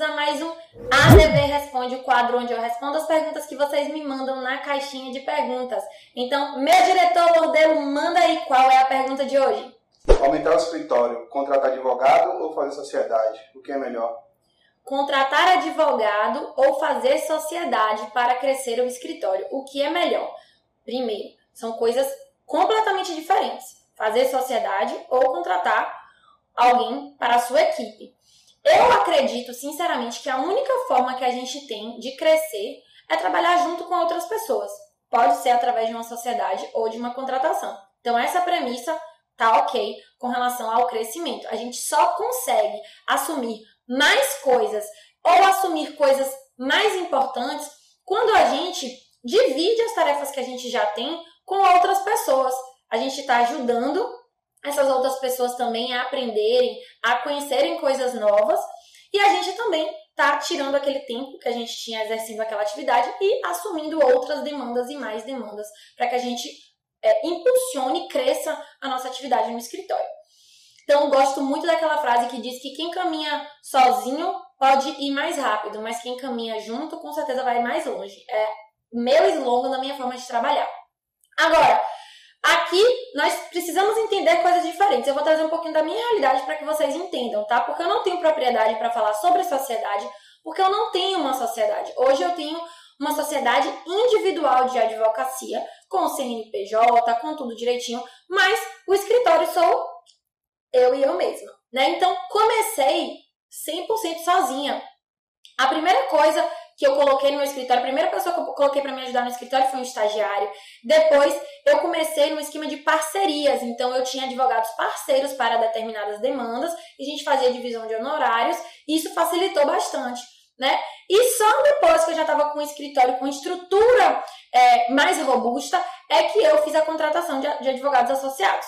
a mais um ADV Responde, o quadro onde eu respondo as perguntas que vocês me mandam na caixinha de perguntas. Então, meu diretor Lordelo, manda aí qual é a pergunta de hoje. Aumentar o escritório, contratar advogado ou fazer sociedade? O que é melhor? Contratar advogado ou fazer sociedade para crescer o escritório? O que é melhor? Primeiro, são coisas completamente diferentes. Fazer sociedade ou contratar alguém para a sua equipe. Eu acredito, sinceramente, que a única forma que a gente tem de crescer é trabalhar junto com outras pessoas. Pode ser através de uma sociedade ou de uma contratação. Então, essa premissa tá ok com relação ao crescimento. A gente só consegue assumir mais coisas ou assumir coisas mais importantes quando a gente divide as tarefas que a gente já tem com outras pessoas. A gente está ajudando essas outras pessoas também a aprenderem, a conhecerem coisas novas e a gente também tá tirando aquele tempo que a gente tinha exercendo aquela atividade e assumindo outras demandas e mais demandas para que a gente é, impulsione e cresça a nossa atividade no escritório. Então, gosto muito daquela frase que diz que quem caminha sozinho pode ir mais rápido, mas quem caminha junto com certeza vai mais longe. É meu slogan da minha forma de trabalhar. Agora, Aqui nós precisamos entender coisas diferentes. Eu vou trazer um pouquinho da minha realidade para que vocês entendam, tá? Porque eu não tenho propriedade para falar sobre sociedade, porque eu não tenho uma sociedade. Hoje eu tenho uma sociedade individual de advocacia, com CNPJ, com tudo direitinho, mas o escritório sou eu e eu mesma, né? Então comecei 100% sozinha. A primeira coisa que eu coloquei no meu escritório, a primeira pessoa que eu coloquei para me ajudar no escritório foi um estagiário. Depois, eu comecei no esquema de parcerias, então eu tinha advogados parceiros para determinadas demandas e a gente fazia divisão de honorários, e isso facilitou bastante. Né? E só depois que eu já estava com o escritório com estrutura é, mais robusta é que eu fiz a contratação de, de advogados associados.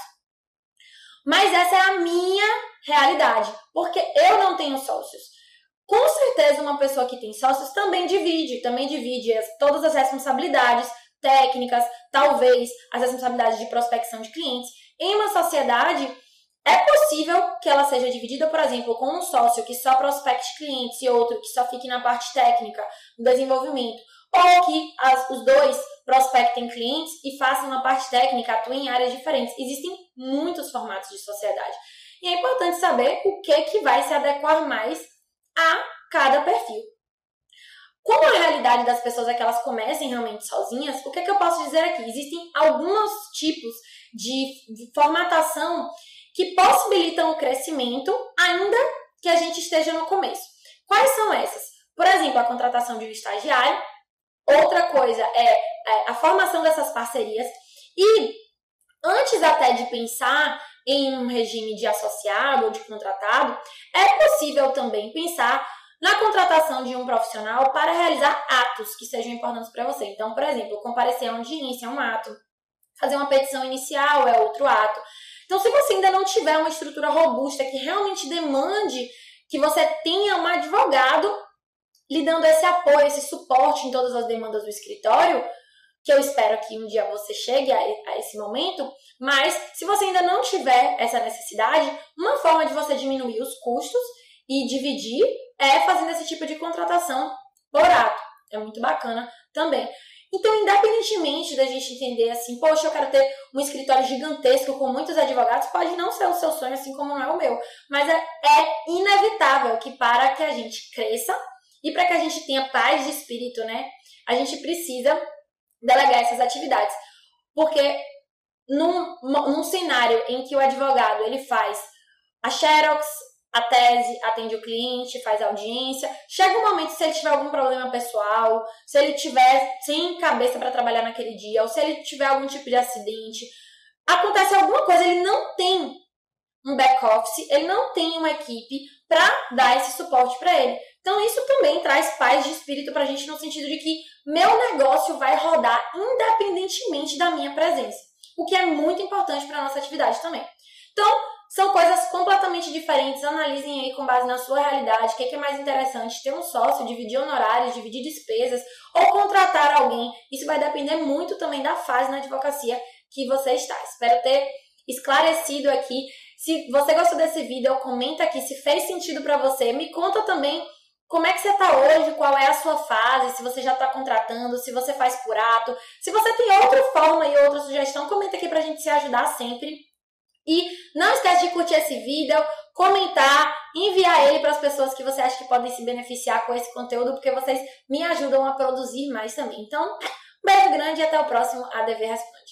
Mas essa é a minha realidade, porque eu não tenho sócios. Com certeza, uma pessoa que tem sócios também divide, também divide as, todas as responsabilidades técnicas, talvez as responsabilidades de prospecção de clientes. Em uma sociedade, é possível que ela seja dividida, por exemplo, com um sócio que só prospecte clientes e outro que só fique na parte técnica, no desenvolvimento, ou que as, os dois prospectem clientes e façam uma parte técnica, atuem em áreas diferentes. Existem muitos formatos de sociedade. E é importante saber o que, que vai se adequar mais a cada perfil. Como a realidade das pessoas é que elas comecem realmente sozinhas, o que, é que eu posso dizer aqui? Existem alguns tipos de formatação que possibilitam o crescimento, ainda que a gente esteja no começo. Quais são essas? Por exemplo, a contratação de um estagiário. Outra coisa é, é a formação dessas parcerias. E antes até de pensar em um regime de associado ou de contratado, é possível também pensar na contratação de um profissional para realizar atos que sejam importantes para você. Então, por exemplo, comparecer a uma audiência é um ato, fazer uma petição inicial é outro ato. Então, se você ainda não tiver uma estrutura robusta que realmente demande que você tenha um advogado lhe dando esse apoio, esse suporte em todas as demandas do escritório, que eu espero que um dia você chegue a, esse momento, mas se você ainda não tiver essa necessidade, uma forma de você diminuir os custos e dividir é fazendo esse tipo de contratação por ato. É muito bacana também. Então, independentemente da gente entender assim, poxa, eu quero ter um escritório gigantesco com muitos advogados, pode não ser o seu sonho, assim como não é o meu. Mas é, é inevitável que para que a gente cresça e para que a gente tenha paz de espírito, né? A gente precisa delegar essas atividades. Porque num, num cenário em que o advogado ele faz a xerox, a tese, atende o cliente, faz audiência, chega um momento se ele tiver algum problema pessoal, se ele tiver sem cabeça para trabalhar naquele dia, ou se ele tiver algum tipo de acidente, acontece alguma coisa, ele não tem um back office, ele não tem uma equipe para dar esse suporte para ele. Então, isso também traz paz de espírito para a gente no sentido de que meu negócio vai rodar independentemente da minha presença, o que é muito importante para a nossa atividade também. Então, são coisas completamente diferentes. Analisem aí com base na sua realidade o que é, mais interessante: ter um sócio, dividir honorários, dividir despesas ou contratar alguém. Isso vai depender muito também da fase na advocacia que você está. Espero ter esclarecido aqui. Se você gostou desse vídeo, comenta aqui se fez sentido para você. Me conta também como é que você está hoje, qual é a sua fase, se você já está contratando, se você faz por ato. Se você tem outra forma e outra sugestão, comenta aqui para a gente se ajudar sempre. E não esquece de curtir esse vídeo, comentar, enviar ele para as pessoas que você acha que podem se beneficiar com esse conteúdo, porque vocês me ajudam a produzir mais também. Então, um beijo grande e até o próximo ADV Responde.